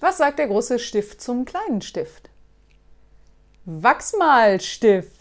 Was sagt der große Stift zum kleinen Stift? Wachsmalstift.